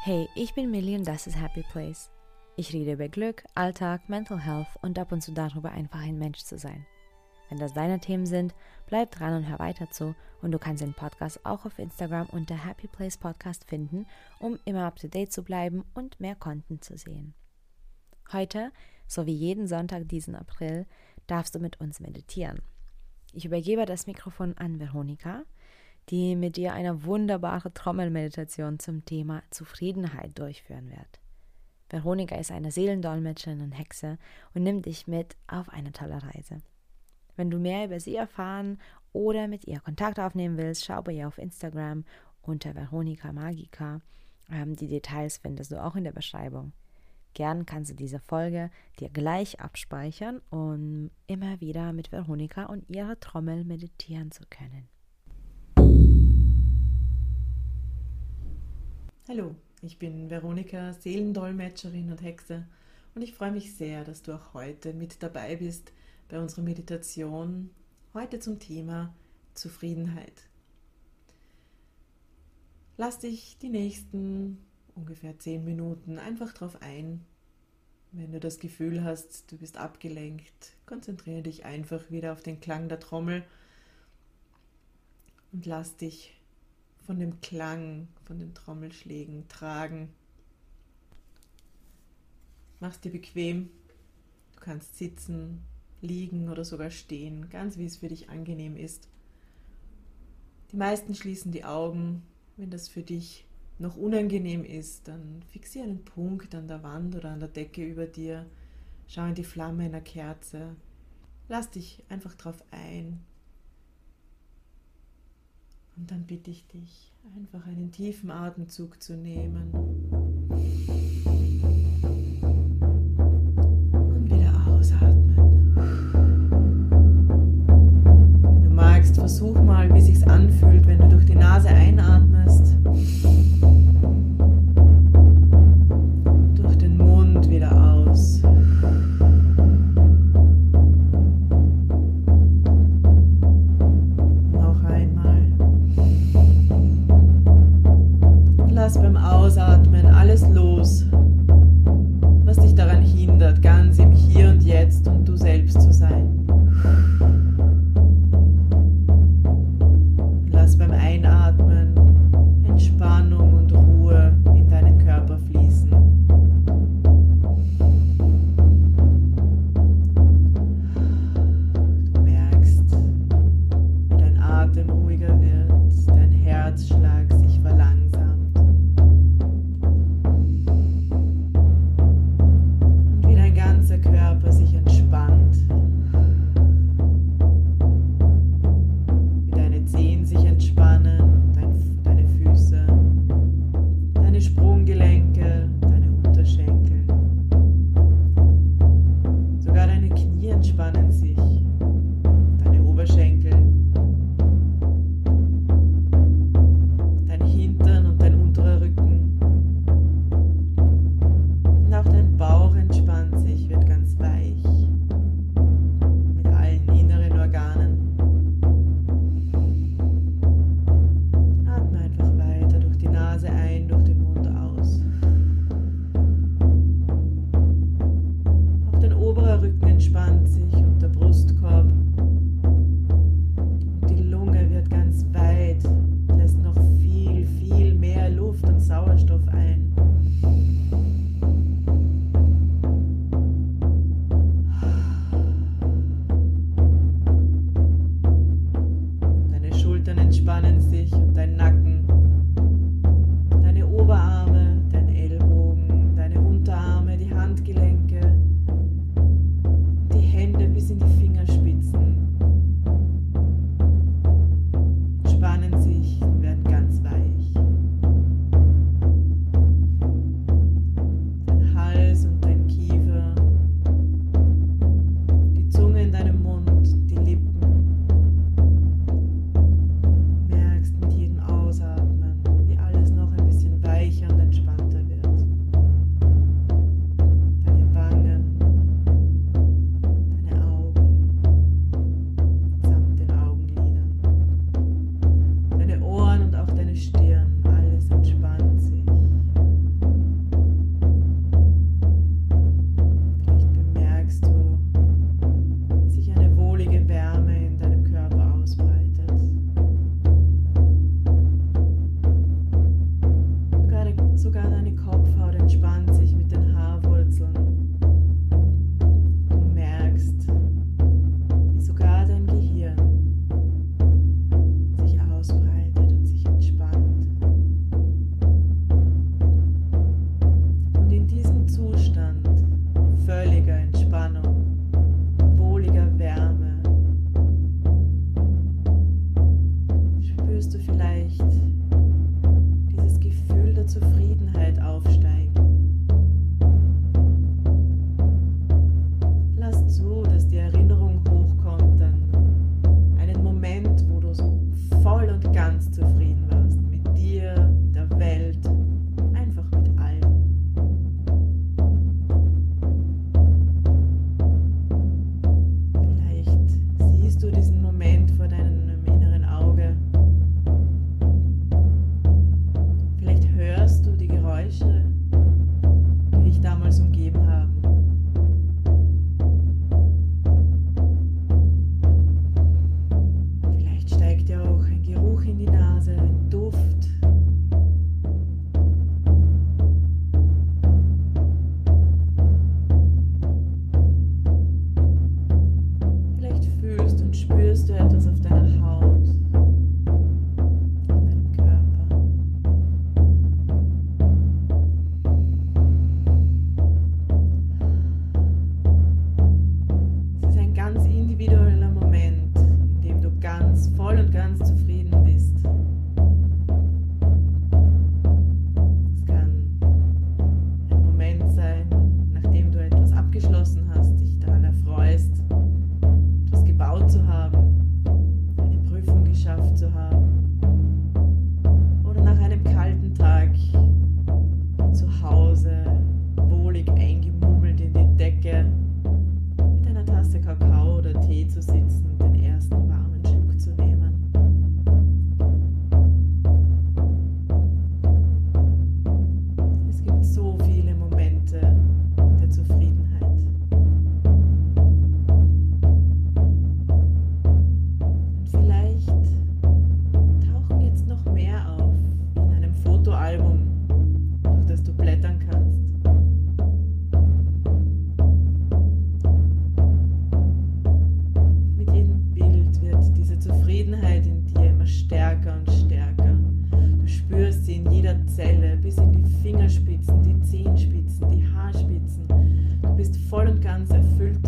Hey, ich bin Millie und das ist Happy Place. Ich rede über Glück, Alltag, Mental Health und ab und zu darüber, einfach ein Mensch zu sein. Wenn das deine Themen sind, bleib dran und hör weiter zu und du kannst den Podcast auch auf Instagram unter Happy Place Podcast finden, um immer up to date zu bleiben und mehr Content zu sehen. Heute, so wie jeden Sonntag diesen April, darfst du mit uns meditieren. Ich übergebe das Mikrofon an Veronika, die mit dir eine wunderbare Trommelmeditation zum Thema Zufriedenheit durchführen wird. Veronika ist eine Seelendolmetscherin und Hexe und nimmt dich mit auf eine tolle Reise. Wenn du mehr über sie erfahren oder mit ihr Kontakt aufnehmen willst, schau bei ihr auf Instagram unter Veronika Magica. Ähm, die Details findest du auch in der Beschreibung. Gern kannst du diese Folge dir gleich abspeichern, um immer wieder mit Veronika und ihrer Trommel meditieren zu können. Hallo, ich bin Veronika, Seelendolmetscherin und Hexe und ich freue mich sehr, dass du auch heute mit dabei bist bei unserer Meditation, heute zum Thema Zufriedenheit. Lass dich die nächsten ungefähr zehn Minuten einfach drauf ein. Wenn du das Gefühl hast, du bist abgelenkt, konzentriere dich einfach wieder auf den Klang der Trommel und lass dich von dem Klang, von den Trommelschlägen tragen. Mach's dir bequem. Du kannst sitzen, liegen oder sogar stehen, ganz wie es für dich angenehm ist. Die meisten schließen die Augen. Wenn das für dich noch unangenehm ist, dann fixiere einen Punkt an der Wand oder an der Decke über dir. Schau in die Flamme einer Kerze. Lass dich einfach drauf ein. Und dann bitte ich dich, einfach einen tiefen Atemzug zu nehmen. Und wieder ausatmen. Wenn du magst, versuch mal, wie sich's anfühlt, wenn du durch die Nase einatmest. ganz erfüllt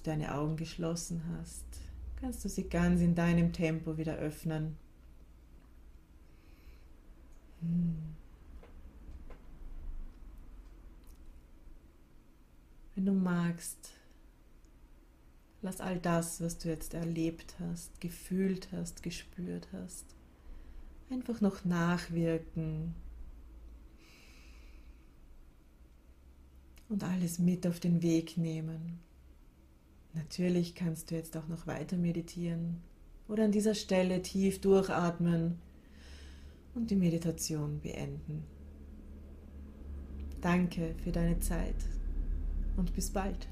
du deine Augen geschlossen hast, kannst du sie ganz in deinem Tempo wieder öffnen. Hm. Wenn du magst, lass all das, was du jetzt erlebt hast, gefühlt hast, gespürt hast, einfach noch nachwirken. Und alles mit auf den Weg nehmen. Natürlich kannst du jetzt auch noch weiter meditieren oder an dieser Stelle tief durchatmen und die Meditation beenden. Danke für deine Zeit und bis bald.